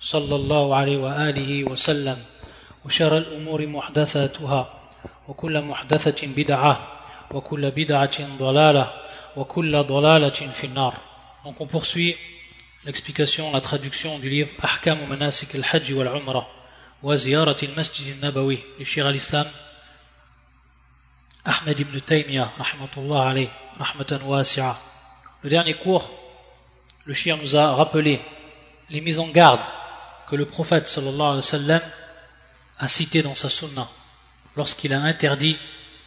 صلى الله عليه وآله وسلم وشر الأمور محدثاتها وكل محدثة بدعة وكل بدعة ضلالة وكل ضلالة في النار Donc on poursuit l'explication, la traduction du livre Ahkam Manasik al-Hajj wal-Umrah wa Ziyarat al-Masjid al-Nabawi du Shir al-Islam Ahmed ibn Taymiyyah rahmatullah alayh, rahmatan wasi'a. Le dernier cours, le Shir nous a rappelé les mises en garde que le prophète sallallahu alayhi wa sallam a cité dans sa sunna lorsqu'il a interdit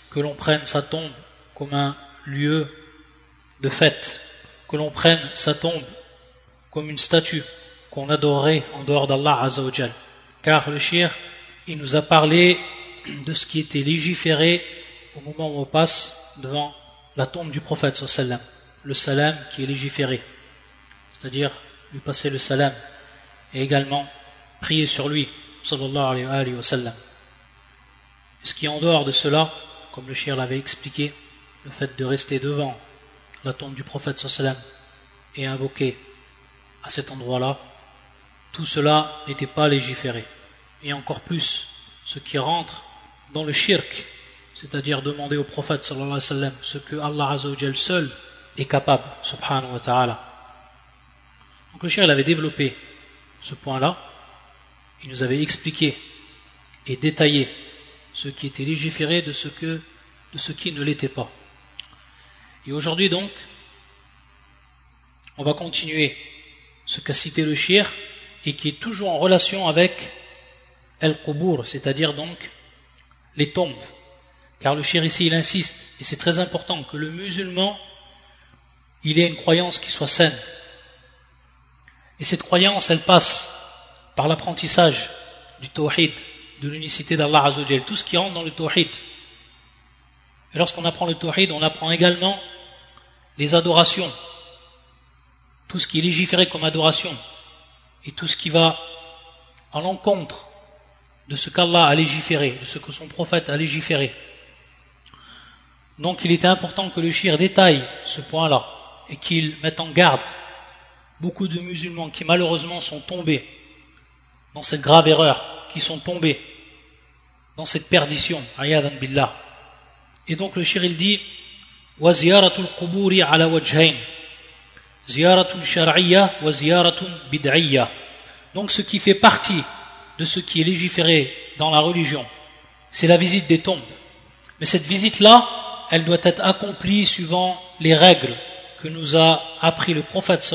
que l'on prenne sa tombe comme un lieu de fête, que l'on prenne sa tombe comme une statue qu'on adorait en dehors d'Allah Azzawajal. Car le shir, il nous a parlé de ce qui était légiféré au moment où on passe devant la tombe du prophète sallam, le salam qui est légiféré, c'est-à-dire lui passer le salam et également prier sur lui sallallahu alayhi wa sallam. Ce qui est en dehors de cela, comme le shir l'avait expliqué, le fait de rester devant la tombe du prophète sallam et invoquer à cet endroit-là, tout cela n'était pas légiféré. Et encore plus, ce qui rentre dans le shirk, c'est-à-dire demander au prophète sallallahu sallam ce que Allah seul est capable, subhanahu wa ta'ala. Donc le shir, il avait développé ce point-là, il nous avait expliqué et détaillé ce qui était légiféré de ce, qui ne l'était pas. Et aujourd'hui donc, on va continuer ce qu'a cité le shir et qui est toujours en relation avec El-Qubour, c'est-à-dire donc les tombes. Car le shir ici, il insiste, et c'est très important que le musulman, il ait une croyance qui soit saine. Et cette croyance, elle passe par l'apprentissage du tawhid, de l'unicité d'Allah Azzawajal, tout ce qui rentre dans le tawhid. Et lorsqu'on apprend le tawhid, on apprend également les adorations, tout ce qui est légiféré comme adoration, et tout ce qui va à l'encontre de ce qu'Allah a légiféré, de ce que son prophète a légiféré. Donc il était important que le shir détaille ce point-là et qu'il mette en garde beaucoup de musulmans qui malheureusement sont tombés dans cette grave erreur, qui sont tombés dans cette perdition, ayadan billah. Et donc le shir il dit quburi ala wajhain ziyaratun shar'iyya wa ziyaratun bid'iyya. Donc ce qui fait partie de ce qui est légiféré dans la religion, c'est la visite des tombes. Mais cette visite-là, elle doit être accomplie suivant les règles que nous a appris le prophète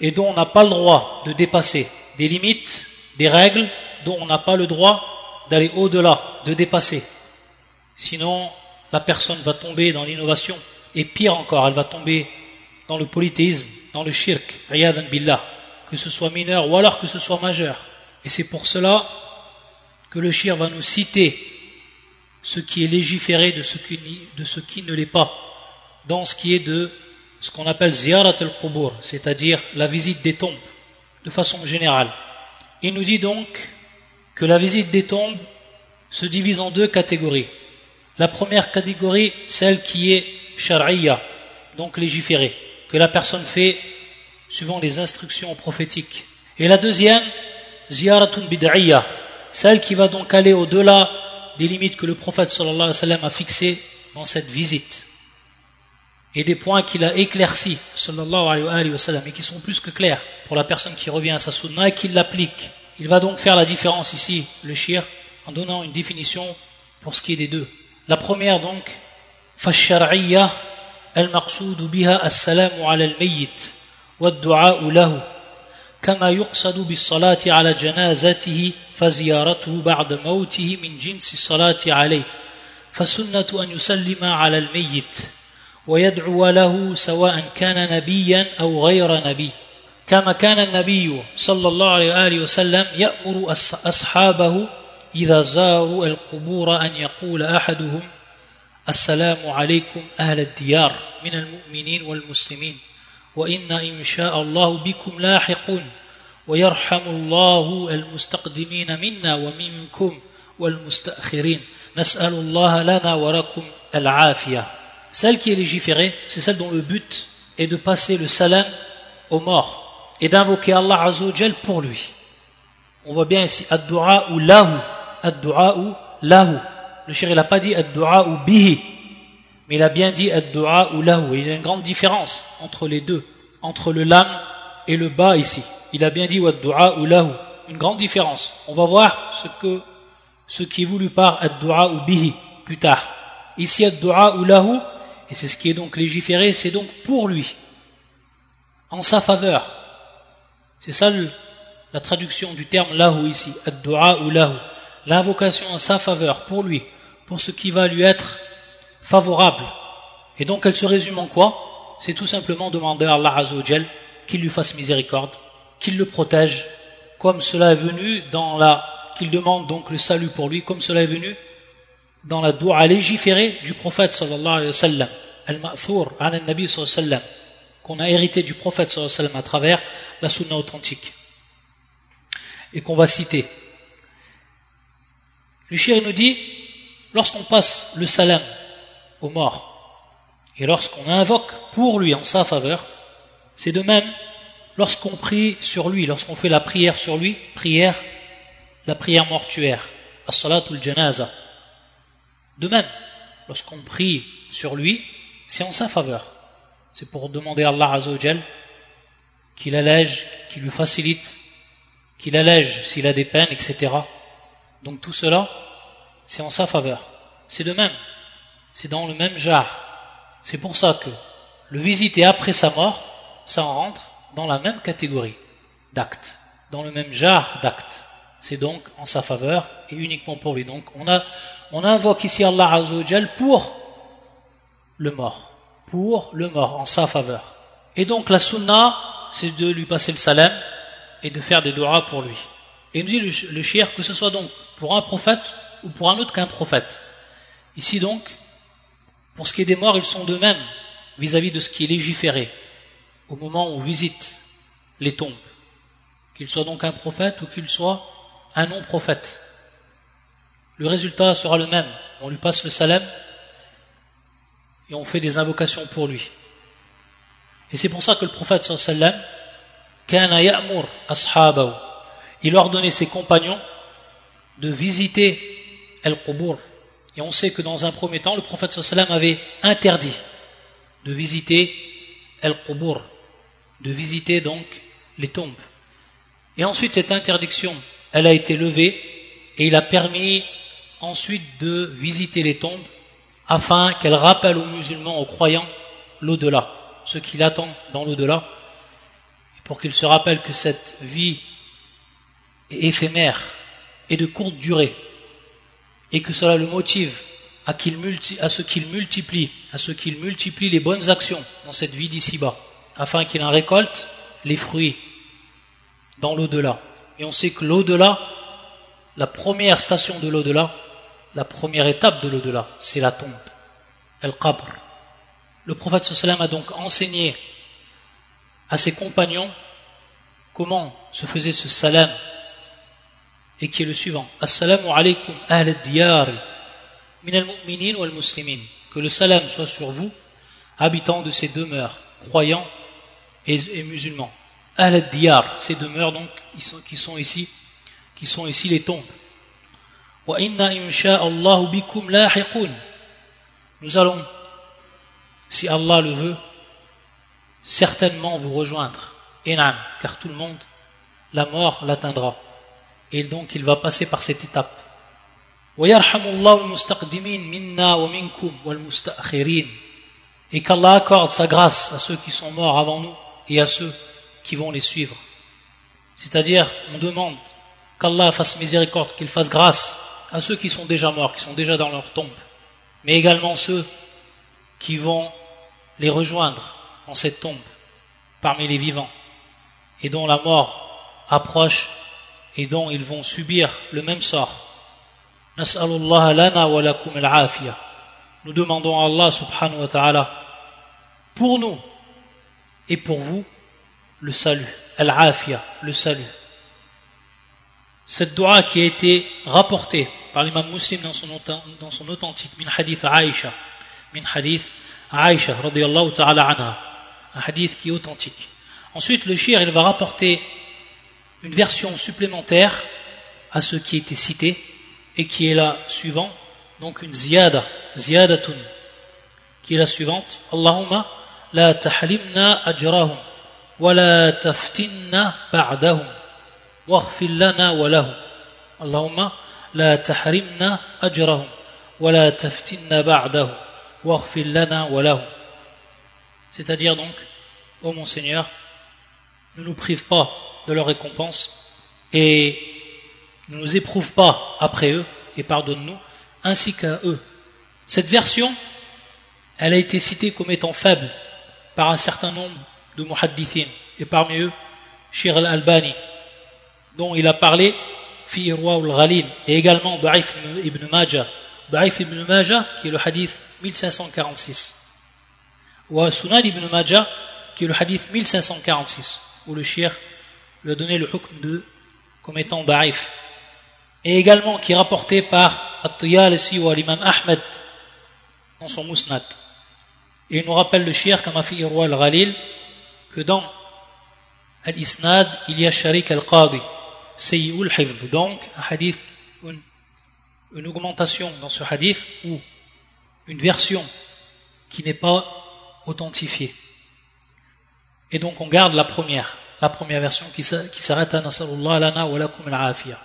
et dont on n'a pas le droit de dépasser des limites, des règles dont on n'a pas le droit d'aller au-delà, de dépasser. Sinon, la personne va tomber dans l'innovation et pire encore, elle va tomber dans le polythéisme, dans le shirk, riyadan billah, que ce soit mineur ou alors que ce soit majeur. Et c'est pour cela que le shir va nous citer ce qui est légiféré de ce qui ne l'est pas, dans ce qui est de ce qu'on appelle ziyarat al-qubur, c'est-à-dire la visite des tombes, de façon générale. Il nous dit donc que la visite des tombes se divise en deux catégories. La première catégorie, celle qui est shar'iyya, donc légiférée, que la personne fait suivant les instructions prophétiques. Et la deuxième, ziyaratun bid'iyya, celle qui va donc aller au-delà des limites que le prophète sallallahu a fixées dans cette visite Et des points qu'il a éclaircis, sallallahu alayhi wa sallam, et qui sont plus que clairs pour la personne qui revient à sa sunna et qui l'applique. Il va donc faire la différence ici, le shir, en donnant une définition pour ce qui est des deux. La première donc, فالشرعية المقصود بها السلام على الميت والدعاء له كما يقصد بالصلاة على جنازته فزيارته بعد موته من جنس الصلاة عليه فسنة أن يسلم على الميت ويدعو له سواء كان نبيا أو غير نبي. كما كان النبي صلى الله عليه وآله وسلم يأمر أصحابه إذا زاروا القبور أن يقول أحدهم السلام عليكم أهل الديار من المؤمنين والمسلمين وإن إن شاء الله بكم لاحقون ويرحم الله المستقدمين منا ومنكم والمستأخرين. نسأل الله لنا ولكم العافية. Celle qui est légiférée, c'est celle dont le but est de passer le salam aux morts et d'invoquer Allah Azzawajal pour lui. On voit bien ici ad-du'a ou lahu, ad-du'a ou lahu. Le shir il n'a pas dit ad-du'a ou bihi, mais il a bien dit ad-du'a ou lahu. il y a une grande différence entre les deux, entre le lam et le ba ici. Il a bien dit ad-du'a ou lahu. Une grande différence. On va voir ce que ce qui est voulu par ad-du'a ou bihi plus tard. Ici ad-du'a ou lahu, et c'est ce qui est donc légiféré, c'est donc pour lui, en sa faveur. C'est ça la traduction du terme lahu ici, ad-du'a ou lahu l'invocation en sa faveur pour lui, pour ce qui va lui être favorable. Et donc elle se résume en quoi? C'est tout simplement demander à Allah qu'il lui fasse miséricorde, qu'il le protège, comme cela est venu dans la qu'il demande donc le salut pour lui, comme cela est venu dans la doua légiférée du prophète sallallahu alayhi wa sallam, al-ma'thur an nabi sallam, qu'on a hérité du prophète sallam à travers la sunna authentique et qu'on va citer. Le shir nous dit, lorsqu'on passe le salam aux morts, et lorsqu'on invoque pour lui en sa faveur, c'est de même lorsqu'on prie sur lui, lorsqu'on fait la prière sur lui, prière, la prière mortuaire, as-salatul janaza. De même, lorsqu'on prie sur lui, c'est en sa faveur. C'est pour demander à Allah Azzawajal qu'il allège, qu'il lui facilite, qu'il allège s'il a des peines, etc. Donc tout cela, c'est en sa faveur. C'est de même. C'est dans le même genre. C'est pour ça que le visiter après sa mort, ça en rentre dans la même catégorie d'actes, dans le même genre d'actes. C'est donc en sa faveur et uniquement pour lui. Donc on, a, on invoque ici Allah Azzawajal pour le mort, pour le mort, en sa faveur. Et donc la sunna, c'est de lui passer le salam et de faire des doigts pour lui. Et nous dit le, le que ce soit donc pour un prophète ou pour un autre qu'un prophète. Ici donc, pour ce qui est des morts, ils sont de même vis-à-vis de ce qui est légiféré au moment où on visite les tombes, qu'il soit donc un prophète ou qu'il soit un non-prophète. Le résultat sera le même. On lui passe le salam et on fait des invocations pour lui. Et c'est pour ça que le prophète sallam, il ordonnait ses compagnons de visiter El-Qubur. Et on sait que dans un premier temps, le prophète sallam avait interdit de visiter El-Qubur, de visiter donc les tombes. Et ensuite, cette interdiction, elle a été levée et il a permis ensuite de visiter les tombes afin qu'elle rappelle aux musulmans, aux croyants, l'au-delà, ce qu'il attend dans l'au-delà, pour qu'ils se rappellent que cette vie est éphémère et de courte durée, et que cela le motive à, ce qu'il multiplie, à ce qu'il multiplie les bonnes actions dans cette vie d'ici-bas, afin qu'il en récolte les fruits dans l'au-delà. Et on sait que l'au-delà, la première station de l'au-delà, la première étape de l'au-delà, c'est la tombe, el-qabr. Le prophète a donc enseigné à ses compagnons comment se faisait ce salam et qui est le suivant. Assalamu alaikum ahl diyar min al-mu'minin muslimin. Que le salam soit sur vous habitants de ces demeures croyants et, musulmans. Ahl diyar ces demeures donc qui sont ici qui sont ici les tombes. Wa inna lahiqun nous allons si Allah le veut certainement vous rejoindre car tout le monde la mort l'atteindra et donc il va passer par cette étape. Et qu'Allah accorde sa grâce à ceux qui sont morts avant nous et à ceux qui vont les suivre. C'est-à-dire, on demande qu'Allah fasse miséricorde, qu'il fasse grâce à ceux qui sont déjà morts, qui sont déjà dans leur tombe, mais également ceux qui vont les rejoindre dans cette tombe parmi les vivants et dont la mort approche et dont ils vont subir le même sort. Nous demandons à Allah subhanahu wa ta'ala pour nous et pour vous le salut, al-afia, le salut. Cette dua qui a été rapportée par l'imam muslim dans son, authentique, min hadith Aisha, min hadith Aisha, radiyallahu ta'ala anha, un hadith qui est authentique. Ensuite, le shir, il va rapporter une version supplémentaire à ce qui était cité et qui est la suivante, donc une ziyada, ziyadatun, qui est la suivante. Allahumma la ajrahum wa la taftinna ba'dahum waghfir lana wa lahum. Allahumma ajrahum wa la taftinna ba'dahum waghfir lana wa lahum. C'est-à-dire donc, ô mon Seigneur, ne nous prive pas de leur récompense et ne nous éprouve pas après eux et pardonne-nous, ainsi qu'à eux. Cette version, elle a été citée comme étant faible par un certain nombre de muhaddithin, et parmi eux, Shir al-Albani, dont il a parlé, Fi al-Ghalil, et également Da'if ibn Majah, Da'if ibn Majah, qui est le hadith 1546, ou Sunad ibn Majah, qui est le hadith 1546, où le Shir lui a donné le hukm de comme étant da'if. Et également qui est rapporté par At-Tiyalisi ou l'imam Ahmed dans son Musnad. Et il nous rappelle le shir comme a al-Ghalil que dans Al-Isnad il y a Sharik al-Qadi, Sayyul Hifz. Donc un hadith, une, une augmentation dans ce hadith ou une version qui n'est pas authentifiée. Et donc on garde la première la première version qui s'arrête à Nasarullah lana wa lakum al-afiyah.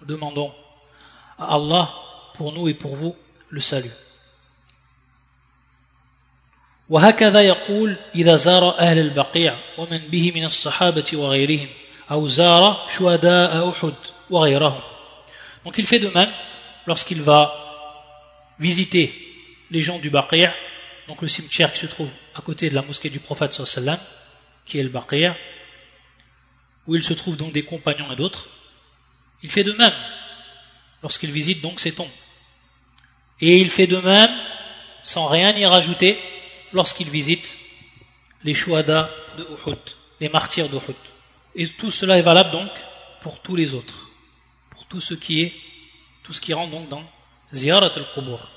Nous demandons à Allah pour nous et pour vous le salut. وهكذا يقول إذا زار أهل البقيع ومن به من الصحابة وغيرهم Aouzara, Shuhada, Uhud, Donc il fait de même lorsqu'il va visiter les gens du Baqir, donc le cimetière qui se trouve à côté de la mosquée du prophète sallam, qui est le Baqir, où il se trouve donc des compagnons et d'autres. Il fait de même lorsqu'il visite donc ces tombes. Et il fait de même, sans rien y rajouter, lorsqu'il visite les Shuhada de Uhud, les martyrs d'Uhud. Et tout cela est valable donc pour tous les autres, pour tout ce qui est, tout ce qui rentre donc dans ziyarat al-qubur.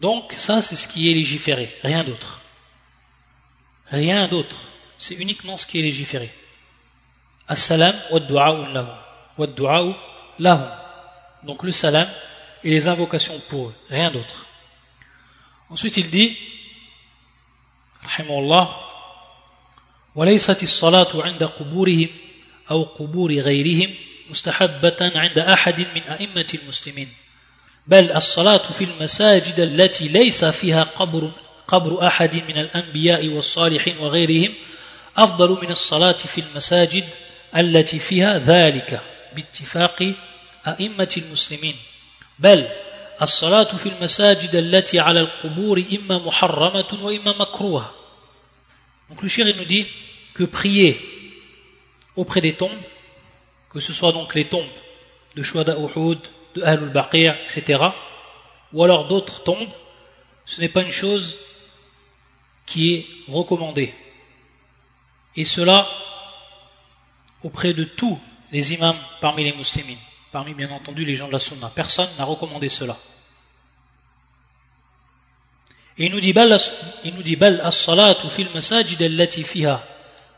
Donc ça c'est ce qui est légiféré, rien d'autre. Rien d'autre, c'est uniquement ce qui est légiféré. As-salam wa lahum. lahum. Donc le salam et les invocations pour eux, rien d'autre. Ensuite il dit, Allah وليست الصلاة عند قبورهم أو قبور غيرهم مستحبة عند أحد من أئمة المسلمين بل الصلاة في المساجد التي ليس فيها قبر قبر أحد من الأنبياء والصالحين وغيرهم أفضل من الصلاة في المساجد التي فيها ذلك باتفاق أئمة المسلمين بل الصلاة في المساجد التي على القبور إما محرمة وإما مكروهة. Donc le shir nous dit que prier auprès des tombes, que ce soit donc les tombes de Shuhada Uhud, de Ahlul Baqir, etc., ou alors d'autres tombes, ce n'est pas une chose qui est recommandée. Et cela auprès de tous les imams parmi les musulmans, parmi bien entendu les gens de la sunna. Personne n'a recommandé cela. Et il nous dit il nous dit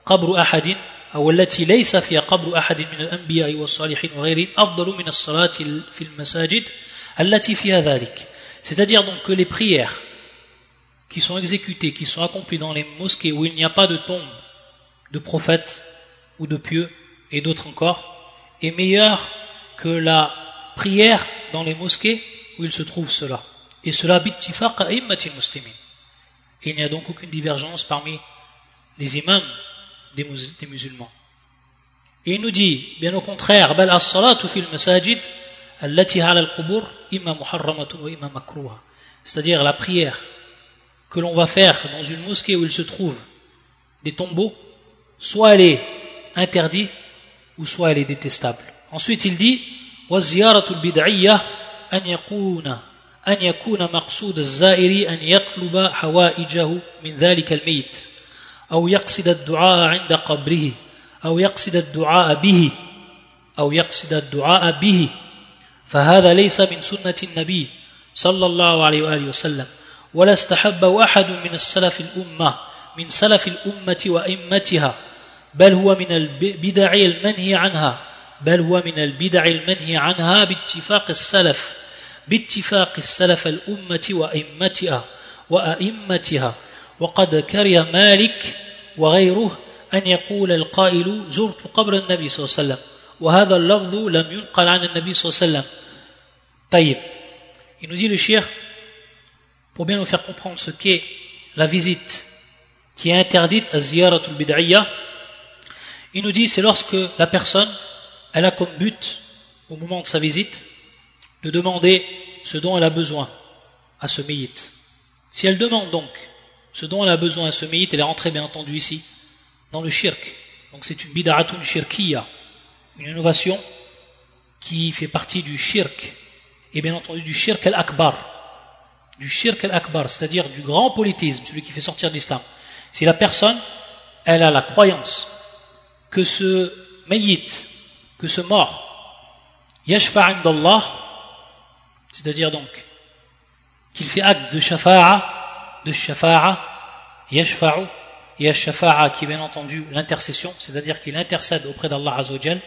qabru ahadin أو التي ليس فيها قبر أحد من الأنبياء والصالحين وغيرهم أفضل من الصلاة في المساجد التي فيها ذلك c'est-à-dire donc que les prières qui sont exécutées, qui sont accomplies dans les mosquées où il n'y a pas de tombe de prophètes ou de pieux et d'autres encore est meilleur que la prière dans les mosquées où il se trouve cela. Et cela muslimin. Il n'y a donc aucune divergence parmi les imams des, mus des musulmans. Et il nous dit, bien au contraire, bal as-salatu fil masajid allati ala al-qubur imma muharramatun wa imma makruha. C'est-à-dire la prière que l'on va faire dans une mosquée où il se trouve des tombeaux, soit elle est interdite ou soit elle est détestable. Ensuite, il dit wa ziyaratul bid'iyyah an yakuna an yakuna maqsud az-za'iri an yaqluba hawaijahu min al-mayt. أو يقصد الدعاء عند قبره أو يقصد الدعاء به أو يقصد الدعاء به. فهذا ليس من سنة النبي صلى الله عليه وآله وسلم ولا استحبه أحد من السلف الأمة من سلف الأمة وأئمتها بل هو من البدع المنهي عنها بل هو من البدع المنهي عنها باتفاق السلف باتفاق السلف الأمة وأئمتها وأئمتها. وقد كره مالك وغيره أن يقول القائل زرت قبر النبي صلى الله عليه وسلم وهذا اللفظ لم ينقل عن النبي صلى الله عليه وسلم طيب il nous dit le shir pour bien nous faire comprendre ce qu'est la visite qui est interdite à ziyaratul bid'iyya il nous dit c'est lorsque la personne elle a comme but au moment de sa visite de demander ce dont elle a besoin à ce mayit. Si elle demande donc ce dont elle a besoin ce mayit, elle est rentrée bien entendu ici, dans le shirk. Donc c'est une bid'atun shirkiya, une innovation qui fait partie du shirk, et bien entendu du shirk al-akbar, du shirk al-akbar, c'est-à-dire du grand politisme, celui qui fait sortir l'islam. Si la personne, elle a la croyance que ce mayit, que ce mort, yashfa d'Allah, c'est-à-dire donc qu'il fait acte de shafa'a, de shafa'a, yashfa'u, et qui est bien entendu l'intercession, c'est-à-dire qu'il intercède auprès d'Allah Azzawajal.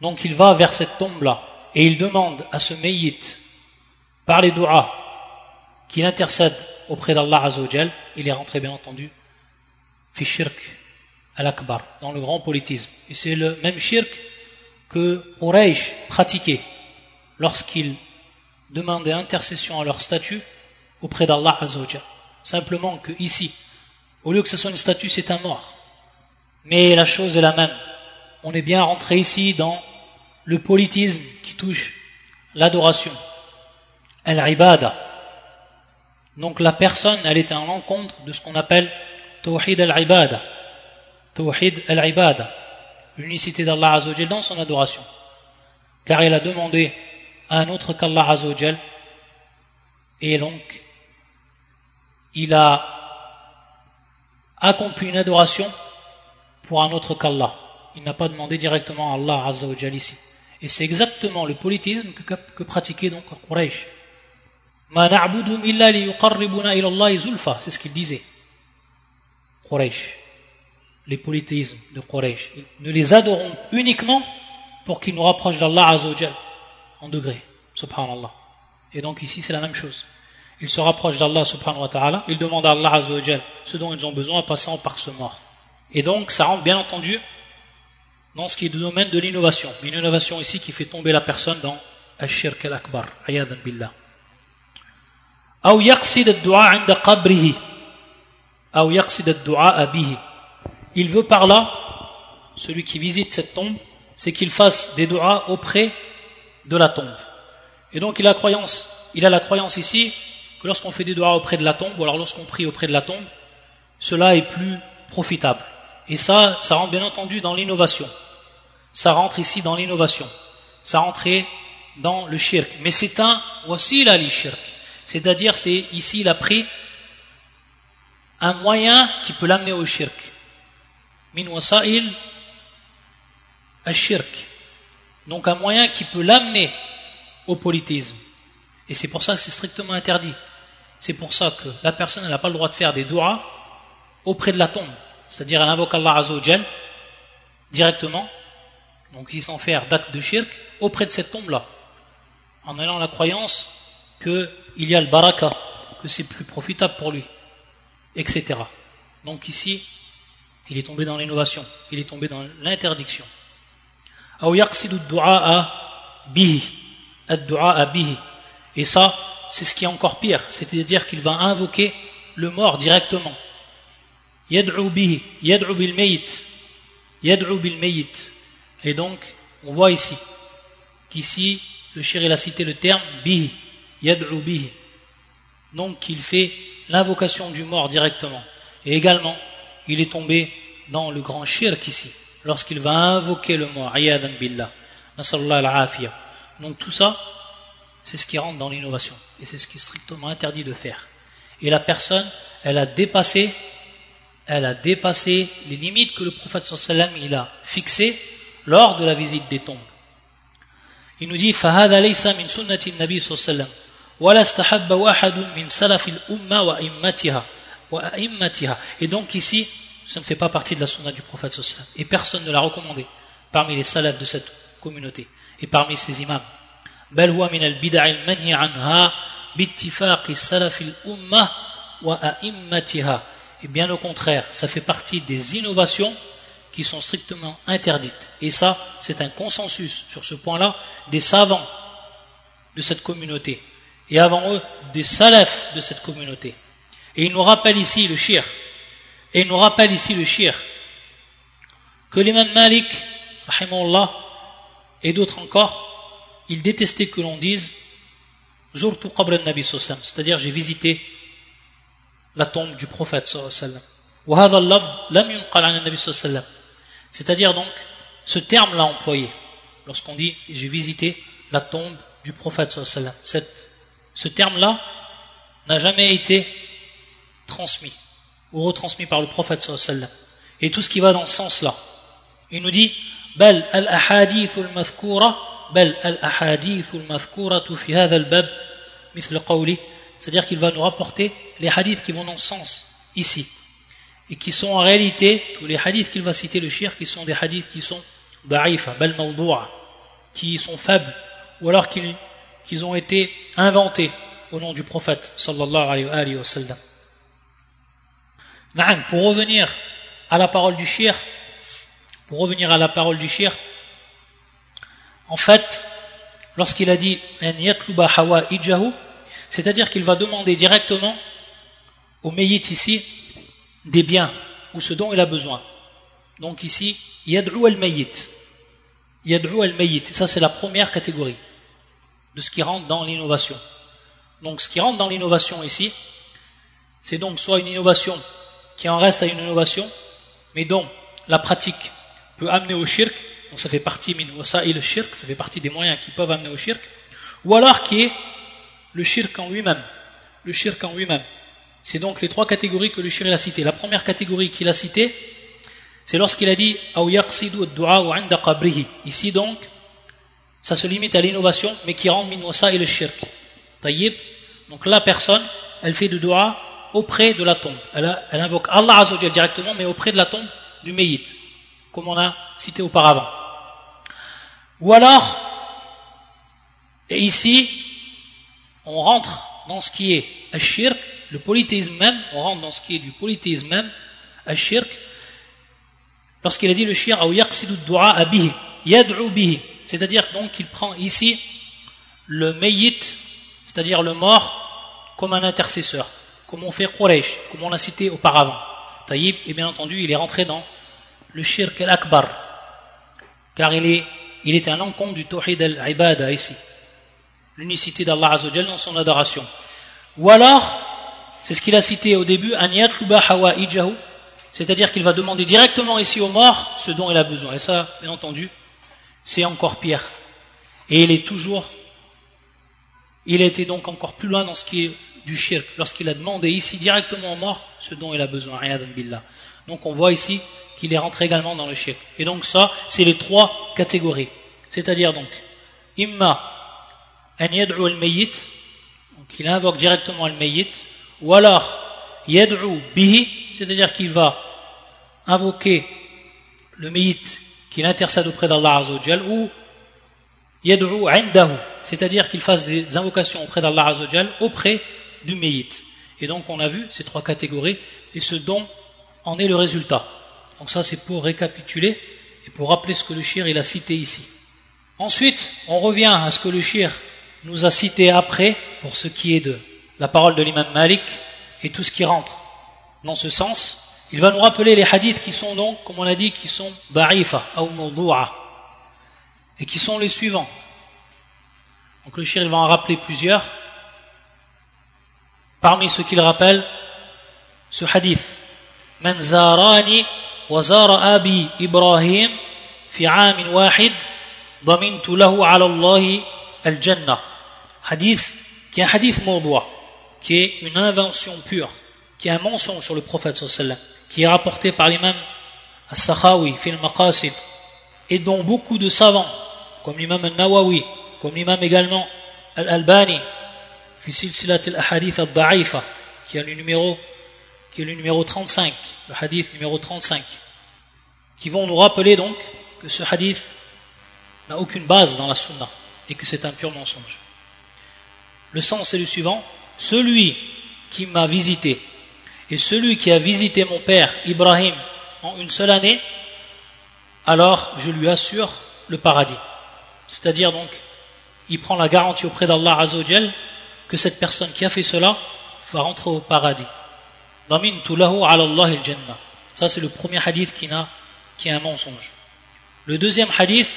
Donc il va vers cette tombe-là et il demande à ce mayit, par les doigts, qu'il intercède auprès d'Allah Azzawajal. Il est rentré bien entendu, fi shirk al-akbar, dans le grand politisme. Et c'est le même shirk que Quraysh pratiquait lorsqu'il demander intercession à leur statut auprès d'Allah Azzawajal. Simplement que ici, au lieu que ce soit une statue, c'est un mort. Mais la chose est la même. On est bien rentré ici dans le politisme qui touche l'adoration, al-ibada. Donc la personne, elle était en l'encontre de ce qu'on appelle tawhid al-ibada. Tawhid al-ibada. L'unicité d'Allah Azzawajal dans son adoration. Car il a demandé un autre qu'Allah Azzawajal. Et donc, il a accompli une adoration pour un autre qu'Allah. Il n'a pas demandé directement à Allah Azzawajal ici. Et c'est exactement le politisme que, pratiquait donc Quraysh. C'est ce qu'il disait. Quraysh. Les polythéismes de Quraysh. Nous les adorons uniquement pour qu'ils nous rapprochent d'Allah Azzawajal en degrés, subhanallah. Et donc ici c'est la même chose. Ils se rapprochent d'Allah subhanahu wa ta'ala, ils demandent à Allah azawajal ce dont ils ont besoin en passant par ce mort. Et donc ça rentre bien entendu dans ce qui est le domaine de l'innovation. Une innovation ici qui fait tomber la personne dans al-shirk al-akbar, ayadan billah. Il veut par là, celui qui visite cette tombe, c'est qu'il fasse des doigts auprès de la tombe. Et donc il a, croyance, il a la croyance ici que lorsqu'on fait des doigts auprès de la tombe, ou alors lorsqu'on prie auprès de la tombe, cela est plus profitable. Et ça, ça rentre bien entendu dans l'innovation. Ça rentre ici dans l'innovation. Ça rentre dans le shirk. Mais c'est un wasila li shirk. C'est-à-dire, c'est ici, il a pris un moyen qui peut l'amener au shirk. Min wasail al-shirk donc un moyen qui peut l'amener au politisme. Et c'est pour ça que c'est strictement interdit. C'est pour ça que la personne n'a pas le droit de faire des doigts auprès de la tombe. C'est-à-dire elle invoque Allah Azzawajal directement, donc il s'en faire d'acte de shirk, auprès de cette tombe-là. En ayant la croyance qu'il y a le baraka, que c'est plus profitable pour lui, etc. Donc ici, il est tombé dans l'innovation, il est tombé dans l'interdiction. Et ça, c'est ce qui est encore pire, c'est-à-dire qu'il va invoquer le mort directement. Yad'u bihi, yad'u bil mayit. Yad'u bil. Et donc, on voit ici qu'ici, le shir il a cité le terme bihi, yad'u. Donc, il fait l'invocation du mort directement. Et également, il est tombé dans le grand shirk ici, lorsqu'il va invoquer le mot ayadan billah, donc tout ça, c'est ce qui rentre dans l'innovation, et c'est ce qui est strictement interdit de faire. Et la personne, elle a dépassé, elle a dépassé les limites que le prophète sallam il a fixées lors de la visite des tombes. Il nous dit فهذا ليس من سنة النبي صلى الله عليه وسلم ولا استحب واحد من سلف الأمة وأئمتها وأئمتها et donc ici ça ne fait pas partie de la sunna du prophète sallam et personne ne l'a recommandé parmi les salafs de cette communauté et parmi ses imams بل هو من البدع المنهي عنها باتفاق السلف الأمة وأئمتها et bien au contraire ça fait partie des innovations qui sont strictement interdites. Et ça, c'est un consensus sur ce point-là des savants de cette communauté. Et avant eux, des salafs de cette communauté. Et il nous rappelle ici le shir. Et il nous rappelle ici le shir. Que l'imam Malik, et d'autres encore, il détestait que l'on dise Zurtu qabr nabi c'est-à-dire j'ai visité la tombe du prophète c'est-à-dire donc ce terme-là employé lorsqu'on dit j'ai visité la tombe du prophète Cette, ce terme-là n'a jamais été transmis ou retransmis par le prophète et tout ce qui va dans ce sens-là il nous dit bal al ahadith al بل الأحاديث المذكورة في هذا الباب مثل قولي c'est-à-dire qu'il va nous rapporter les hadiths qui vont dans ce sens ici et qui sont en réalité, tous les hadiths qu'il va citer le shir, qui sont des hadiths qui sont da'ifa, bal qui sont faibles, ou alors qu'ils ont été inventés au nom du prophète sallallahu alayhi wa sallam. Pour revenir à la parole du shir, pour revenir à la parole du shir, en fait, lorsqu'il a dit c'est-à-dire qu'il va demander directement au mayit ici des biens ou ce dont il a besoin. Donc ici, yad'u al-mayyit. Yad'u al-mayyit. Ça, c'est la première catégorie de ce qui rentre dans l'innovation. Donc, ce qui rentre dans l'innovation ici, c'est donc soit une innovation qui en reste à une innovation, mais dont la pratique peut amener au shirk, donc ça fait partie le shirk, ça fait partie des moyens qui peuvent amener au shirk, ou alors qui est le shirk en lui-même, le shirk en lui-même. C'est donc les trois catégories que le shir a citées. La première catégorie qu'il a citée, c'est lorsqu'il a dit Ici donc, ça se limite à l'innovation, mais qui rend minwasa et le shirk. Taïb. Donc la personne, elle fait de dua auprès de la tombe. Elle, invoque Allah Azzawajal directement, mais auprès de la tombe du Meyyit, comme on a cité auparavant. Ou alors, et ici, on rentre dans ce qui est shirk, le polythéisme même, on rentre dans ce qui est du polythéisme même, à shirk, lorsqu'il a dit le shirk, c'est-à-dire donc qu'il prend ici le mayit, c'est-à-dire le mort, comme un intercesseur, comme on fait Quraysh, comme on l'a cité auparavant. Taïb, et bien entendu, il est rentré dans le shirk al-akbar, car il est, il est un encombre du tawhid al-ibada ici, l'unicité d'Allah dans son adoration. Ou alors, c'est ce qu'il a cité au début, c'est-à-dire qu'il va demander directement ici au mort ce dont il a besoin. Et ça, bien entendu, c'est encore pire. Et il est toujours, il été donc encore plus loin dans ce qui est du shirk, lorsqu'il a demandé ici directement au mort ce dont il a besoin. Donc on voit ici qu'il est rentré également dans le shirk. Et donc ça, c'est les trois catégories. C'est-à-dire donc, imma an yad'u al-mayyit, donc il invoque directement al-mayyit, ou alors yad'u bihi, c'est-à-dire qu'il va invoquer le mayit qu'il intercède auprès d'Allah Azzawajal, ou yad'u indahu, c'est-à-dire qu'il fasse des invocations auprès d'Allah Azzawajal, auprès du mayit. Et donc on a vu ces trois catégories et ce dont en est le résultat. Donc ça c'est pour récapituler et pour rappeler ce que le shir il a cité ici. Ensuite, on revient à ce que le shir nous a cité après pour ce qui est de la parole de l'imam Malik et tout ce qui rentre dans ce sens, il va nous rappeler les hadiths qui sont donc, comme on a dit, qui sont ba'ifa ou et qui sont les suivants. Donc le shir il va en rappeler plusieurs. Parmi ceux qu'il rappelle, ce hadith Man zarani وزار أبي إبراهيم في عام واحد ضمنت له على الله الجنة hadith qui est un hadith mawdoua qui est une invention pure qui est un mensonge sur le prophète sallam qui est rapporté par l'imam As-Sakhawi fil Maqasid et dont beaucoup de savants comme l'imam Al-Nawawi comme l'imam également Al-Albani fi silsilat al-ahadith al-da'ifa qui a le numéro qui est le numéro 35 le hadith numéro 35 qui vont nous rappeler donc que ce hadith n'a aucune base dans la sunna et que c'est un pur mensonge le sens est le suivant celui qui m'a visité et celui qui a visité mon père Ibrahim en une seule année, alors je lui assure le paradis. C'est-à-dire donc, il prend la garantie auprès d'Allah Azzawajal que cette personne qui a fait cela va rentrer au paradis. Ça c'est le premier hadith qui, qui est un mensonge. Le deuxième hadith,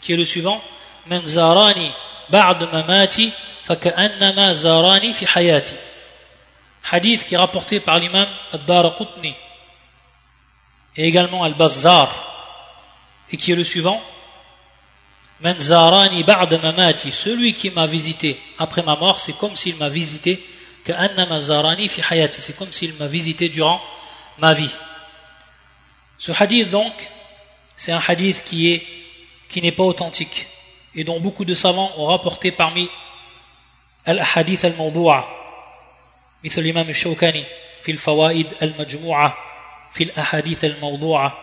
qui est le suivant, hadith qui est rapporté par l'imam Ad-Daraqutni et également Al-Bazzar et qui est le suivant celui qui m'a visité après ma mort c'est comme s'il m'a visité c'est comme s'il m'a visité durant ma vie ce hadith donc c'est un hadith qui est qui n'est pas authentique et dont beaucoup de savants ont rapporté parmi al-hadith al-mawdu'a مثل الإمام الشوكاني في الفوائد المجموعة في الأحاديث الموضوعة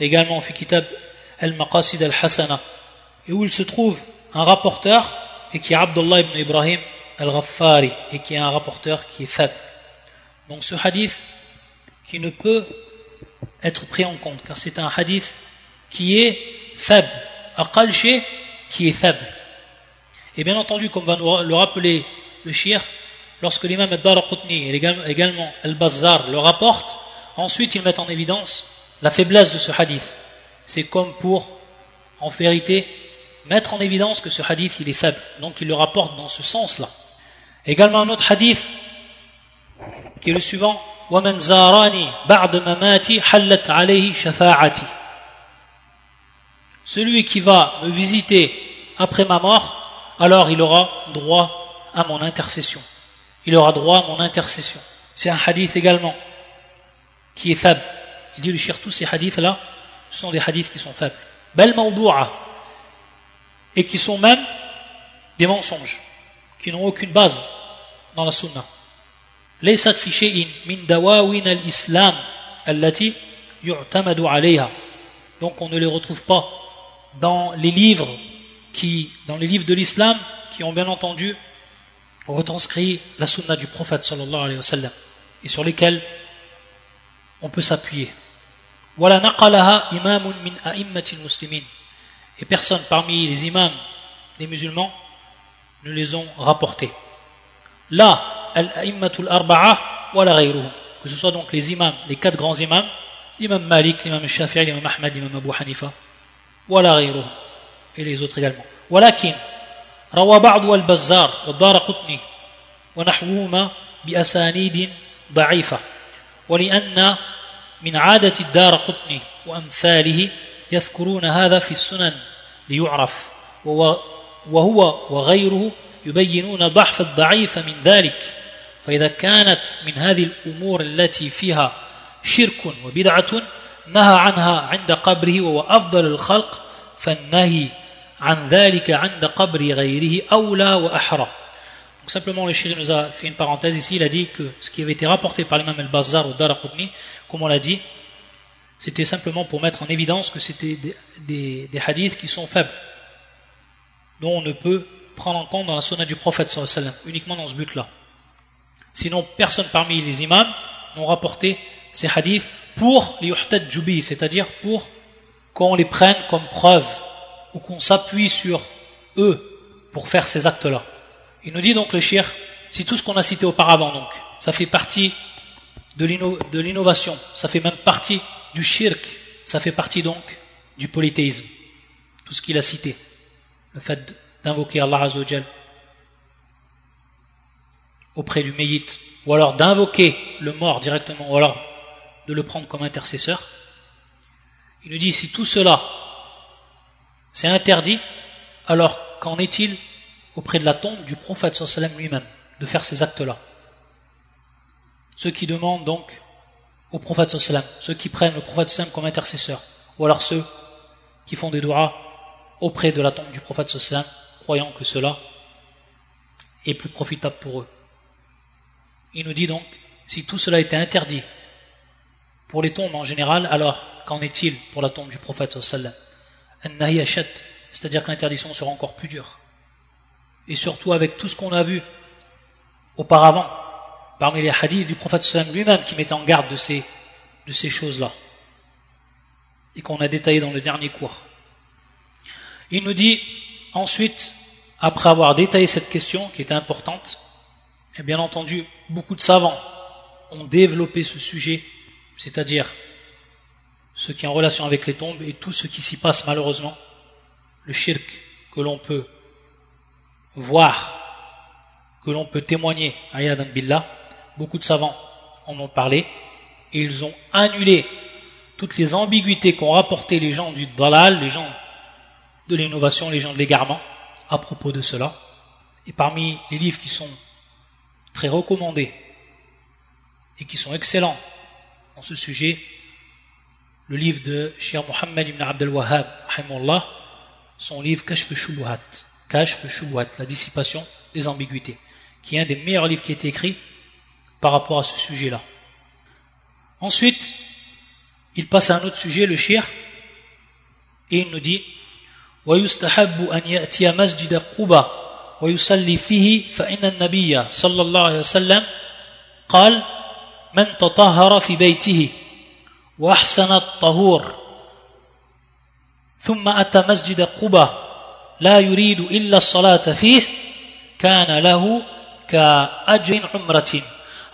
également في كتاب المقاصد الحسنة et où il se trouve un rapporteur et qui est Abdullah ibn Ibrahim et qui est un rapporteur qui est faible donc ce hadith qui ne peut être pris en compte car c'est un hadith qui est faible aqal qui est faible et bien entendu comme va nous le rappeler le shir lorsque l'imam al-Daraqutni et également al-Bazzar le rapportent, ensuite ils mettent en évidence la faiblesse de ce hadith. C'est comme pour, en vérité, mettre en évidence que ce hadith il est faible. Donc ils le rapportent dans ce sens-là. Également un autre hadith qui est le suivant وَمَنْ زَارَانِي بَعْدَ مَمَاتِي حَلَّتْ عَلَيْهِ شَفَاعَتِي Celui qui va me visiter après ma mort, alors il aura droit à mon intercession il aura droit à mon intercession. C'est un hadith également qui est faible. Il dit le shir, tous ces hadiths-là, ce sont des hadiths qui sont faibles. Bel mawdu'a. Et qui sont même des mensonges, qui n'ont aucune base dans la sunna. ليست في شيء من دواوين الإسلام التي يعتمد عليها. Donc on ne les retrouve pas dans les livres qui, dans les livres de l'islam, qui ont bien entendu retranscrit la sunna du prophète sallallahu alayhi wa sallam et sur lesquels on peut s'appuyer. Voilà naqalaha imamun min a'immatil muslimin. Et personne parmi les imams des musulmans ne les ont rapportés. Là, al-a'immatul arba'a wala ghayruhum. Que ce soit donc les imams, les quatre grands imams, l'imam Malik, l'imam Shafi'i, l'imam Ahmad, l'imam Abu Hanifa, wala ghayruhum. Et les autres également. Walakin, روى بعض البزار والدار قطني ونحوهما بأسانيد ضعيفة ولأن من عادة الدار قطني وأمثاله يذكرون هذا في السنن ليعرف وهو وغيره يبينون ضعف الضعيف من ذلك فإذا كانت من هذه الأمور التي فيها شرك وبدعة نهى عنها عند قبره وهو أفضل الخلق فالنهي donc simplement le shiri nous a fait une parenthèse ici, il a dit que ce qui avait été rapporté par l'imam al-Bazar ou Daraqutni, comme on l'a dit, c'était simplement pour mettre en évidence que c'était des, des, hadiths qui sont faibles, dont on ne peut prendre en compte dans la sunna du prophète uniquement dans ce but-là. Sinon, personne parmi les imams n'ont rapporté ces hadiths pour les jubi, c'est-à-dire pour qu'on les prenne comme preuve ou qu'on s'appuie sur eux pour faire ces actes-là. Il nous dit donc le shir, si tout ce qu'on a cité auparavant, donc, ça fait partie de l'innovation, ça fait même partie du shirk, ça fait partie donc du polythéisme. Tout ce qu'il a cité. Le fait d'invoquer Allah Azzawajal auprès du Meyyit, ou alors d'invoquer le mort directement, ou alors de le prendre comme intercesseur, Il nous dit si tout cela c'est interdit, alors qu'en est-il auprès de la tombe du prophète lui-même de faire ces actes-là? Ceux qui demandent donc au prophète sallam, ceux qui prennent le prophète sallam comme intercesseur, ou alors ceux qui font des doigts auprès de la tombe du prophète sallam, croyant que cela est plus profitable pour eux. Il nous dit donc, si tout cela était interdit pour les tombes en général, alors qu'en est-il pour la tombe du prophète sallam? C'est-à-dire que l'interdiction sera encore plus dure. Et surtout avec tout ce qu'on a vu auparavant, parmi les hadiths du prophète sallam lui-même qui mettait en garde de ces, de ces choses-là. Et qu'on a détaillé dans le dernier cours. Il nous dit ensuite, après avoir détaillé cette question qui était importante, et bien entendu, beaucoup de savants ont développé ce sujet, c'est-à-dire ce qui est en relation avec les tombes et tout ce qui s'y passe malheureusement, le shirk que l'on peut voir, que l'on peut témoigner, ayadan billah, beaucoup de savants en ont parlé et ils ont annulé toutes les ambiguïtés qu'ont rapporté les gens du dalal, les gens de l'innovation, les gens de l'égarement à propos de cela. Et parmi les livres qui sont très recommandés et qui sont excellents en ce sujet, le livre de Cheikh Mohammed ibn Abdel Wahhab, son livre Kashf Shubuhat, Kashf Shubuhat, la dissipation des ambiguïtés, qui est un des meilleurs livres qui a été écrit par rapport à ce sujet-là. Ensuite, il passe à un autre sujet, le shir, et il nous dit ويستحب أن يأتي مسجد قبى ويصلي فيه فإن النبي صلى الله عليه وسلم قال من تطهر في بيته وأحسن الطهور ثم أتى مسجد قبى لا يريد إلا الصلاة فيه كان له كأجر عمرة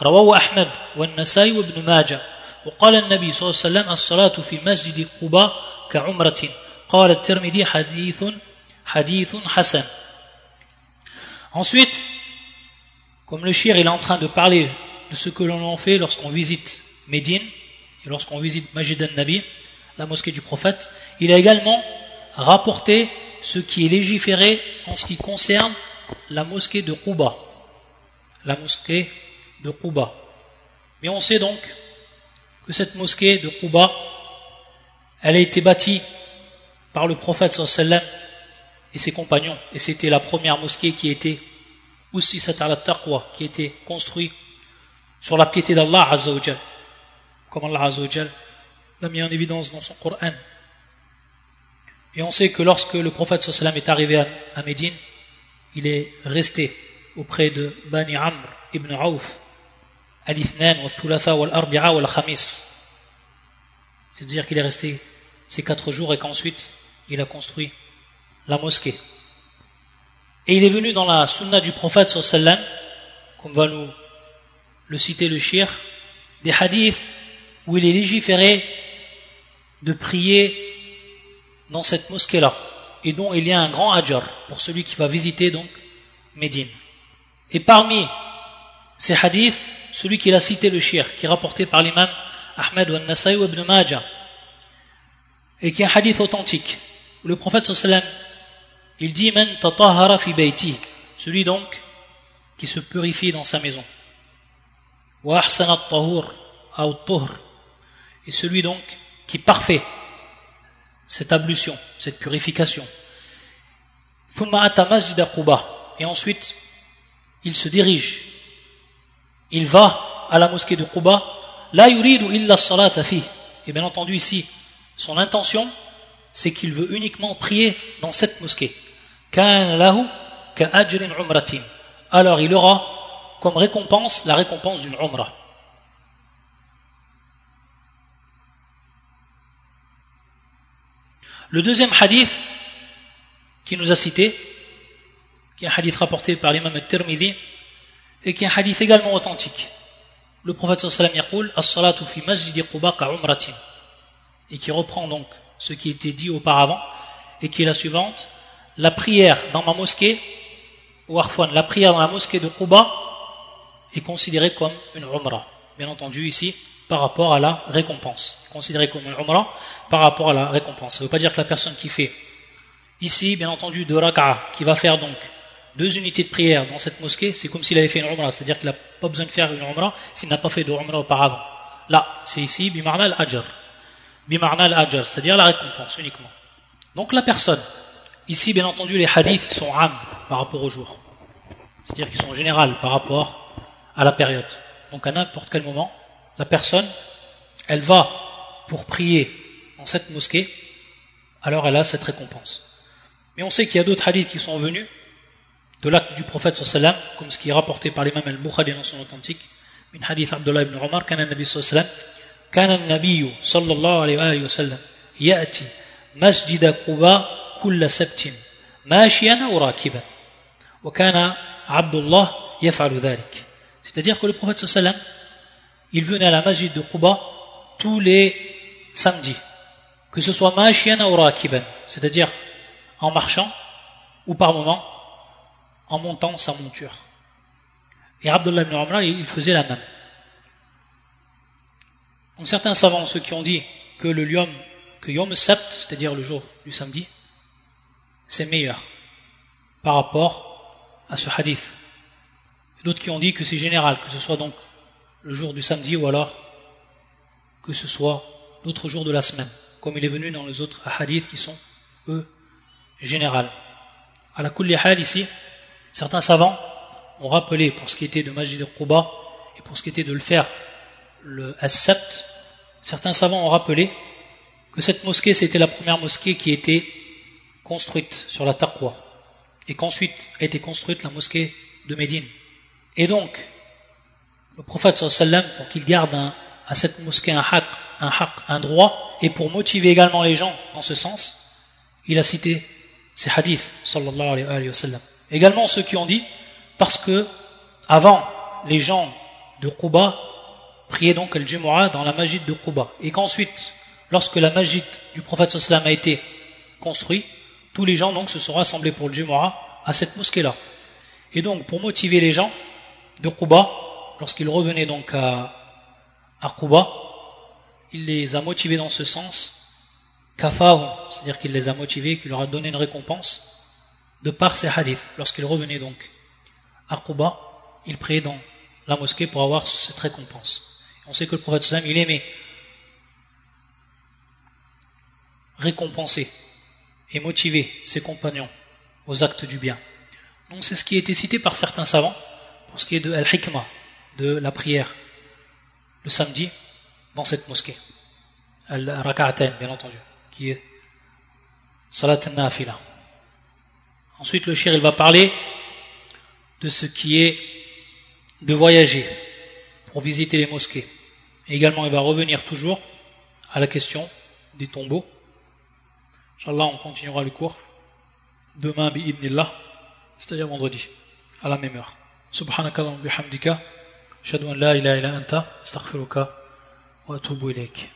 رواه أحمد والنسائي وابن ماجه. وقال النبي صلى الله عليه وسلم الصلاة في مسجد قبى كعمرة قال الترمذي حديث حديث حسن Ensuite, comme le shir il est en train de parler de ce que l'on en fait lorsqu'on visite Médine, et lorsqu'on visite Majid al-Nabi, la mosquée du prophète, il a également rapporté ce qui est légiféré en ce qui concerne la mosquée de Quba. La mosquée de Quba. Mais on sait donc que cette mosquée de Quba, elle a été bâtie par le prophète sallam et ses compagnons. Et c'était la première mosquée qui était aussi taqwa, qui était construite sur la piété d'Allah Azzawajal comme Allah Azzawajal l'a mis en évidence dans son Coran. Et on sait que lorsque le prophète sallam est arrivé à, Médine, il est resté auprès de Bani Amr ibn Auf, al-Ithnan, al-Thulatha, al-Arbi'a, al-Khamis. C'est-à-dire qu'il est resté ces quatre jours et qu'ensuite il a construit la mosquée. Et il est venu dans la sunna du prophète sallam, comme va nous le citer le shir, des hadiths où il est légiféré de prier dans cette mosquée-là, et dont il y a un grand ajar pour celui qui va visiter donc Médine. Et parmi ces hadiths, celui qui a cité le shir, qui est rapporté par l'imam Ahmed ou Nasai Ibn Majah, et qui est un hadith authentique, le prophète sallam, il dit celui donc qui se purifie dans sa maison. Wa at-tahur, et celui donc qui parfait cette ablution, cette purification. Et ensuite, il se dirige, il va à la mosquée de Quba, la yuridu illa salata. Et bien entendu ici, son intention, c'est qu'il veut uniquement prier dans cette mosquée. Alors il aura comme récompense la récompense d'une umrah. Le deuxième hadith qui nous a cité, qui est un hadith rapporté par l'imam al-Tirmidhi, et qui est un hadith également authentique. Le prophète sallallahu alayhi wa sallam as-salatu fi. Et qui reprend donc ce qui était dit auparavant, et qui est la suivante. La prière dans ma mosquée, ou la prière dans la mosquée de Quba est considérée comme une umrah. Bien entendu, ici, par rapport à la récompense. Considéré comme un umrah par rapport à la récompense. Ça ne veut pas dire que la personne qui fait ici, bien entendu, de raka'a, qui va faire donc deux unités de prière dans cette mosquée, c'est comme s'il avait fait une umrah. C'est-à-dire qu'il n'a pas besoin de faire une umrah s'il n'a pas fait de umrah auparavant. Là, c'est ici, bimarna al-ajr al-ajr, c'est-à-dire la récompense uniquement. Donc la personne. Ici, bien entendu, les hadiths sont am par rapport au jour. C'est-à-dire qu'ils sont généraux par rapport à la période. Donc à n'importe quel moment, la personne, elle va pour prier dans cette mosquée, alors elle a cette récompense. Mais on sait qu'il y a d'autres hadiths qui sont venus de l'acte du prophète sallam, comme ce qui est rapporté par l'imam al-Bukhari dans son authentique, min hadith Abdullah ibn Omar, qu'un nabi صلى الله عليه وسلم كان النبي صلى الله عليه وآله وسلم يأتي مسجد قباء كل سبت ماشيا أو راكبا وكان عبد الله يفعل ذلك c'est-à-dire que le prophète sallam il venait à la masjid de Quba tous les samedis, que ce soit mashian ou rakiban, c'est-à-dire en marchant ou par moment en montant sa monture. Et Abdullah ibn Umar, il faisait la même. Donc certains savants, ceux qui ont dit que le yom, que yom sept, c'est-à-dire le jour du samedi, c'est meilleur par rapport à ce hadith. D'autres qui ont dit que c'est général, que ce soit donc le jour du samedi ou alors que ce soit d'autres jours de la semaine, comme il est venu dans les autres hadiths qui sont, eux, générales. À la hal ici, certains savants ont rappelé pour ce qui était de Majid al-Quba et pour ce qui était de le faire le as certains savants ont rappelé que cette mosquée c'était la première mosquée qui était construite sur la taqwa et qu'ensuite a été construite la mosquée de Médine. Et donc, le prophète sallam pour qu'il garde à cette mosquée un haq, un haq, un droit, et pour motiver également les gens en ce sens, il a cité ces hadiths sallallahu alayhi wa sallam. Également ceux qui ont dit, parce que avant les gens de Quba priaient donc le Jumu'ah dans la magie de Quba, et qu'ensuite, lorsque la magie du prophète sallam a été construite, tous les gens donc se sont rassemblés pour le Jumu'ah à cette mosquée-là. Et donc, pour motiver les gens de Quba, lorsqu'il revenait donc à, à il les a motivés dans ce sens, c'est-à-dire qu'il les a motivés, qu'il leur a donné une récompense, de par ces hadiths. Lorsqu'il revenait donc à Quba, il priait dans la mosquée pour avoir cette récompense. On sait que le prophète sallam, il aimait récompenser et motiver ses compagnons aux actes du bien. Donc c'est ce qui a été cité par certains savants pour ce qui est de al-hikmah, de la prière le samedi dans cette mosquée. Al-Raka'atain, bien entendu, qui est Salat al-Nafila. Ensuite, le shir, il va parler de ce qui est de voyager pour visiter les mosquées. Et également, il va revenir toujours à la question des tombeaux. Inch'Allah, on continuera le cours demain, bi'idnillah, c'est-à-dire vendredi, à la même heure. Subhanakallah bihamdika, shadwan la ilaha illa anta, astaghfiruka wa atubu ilayk.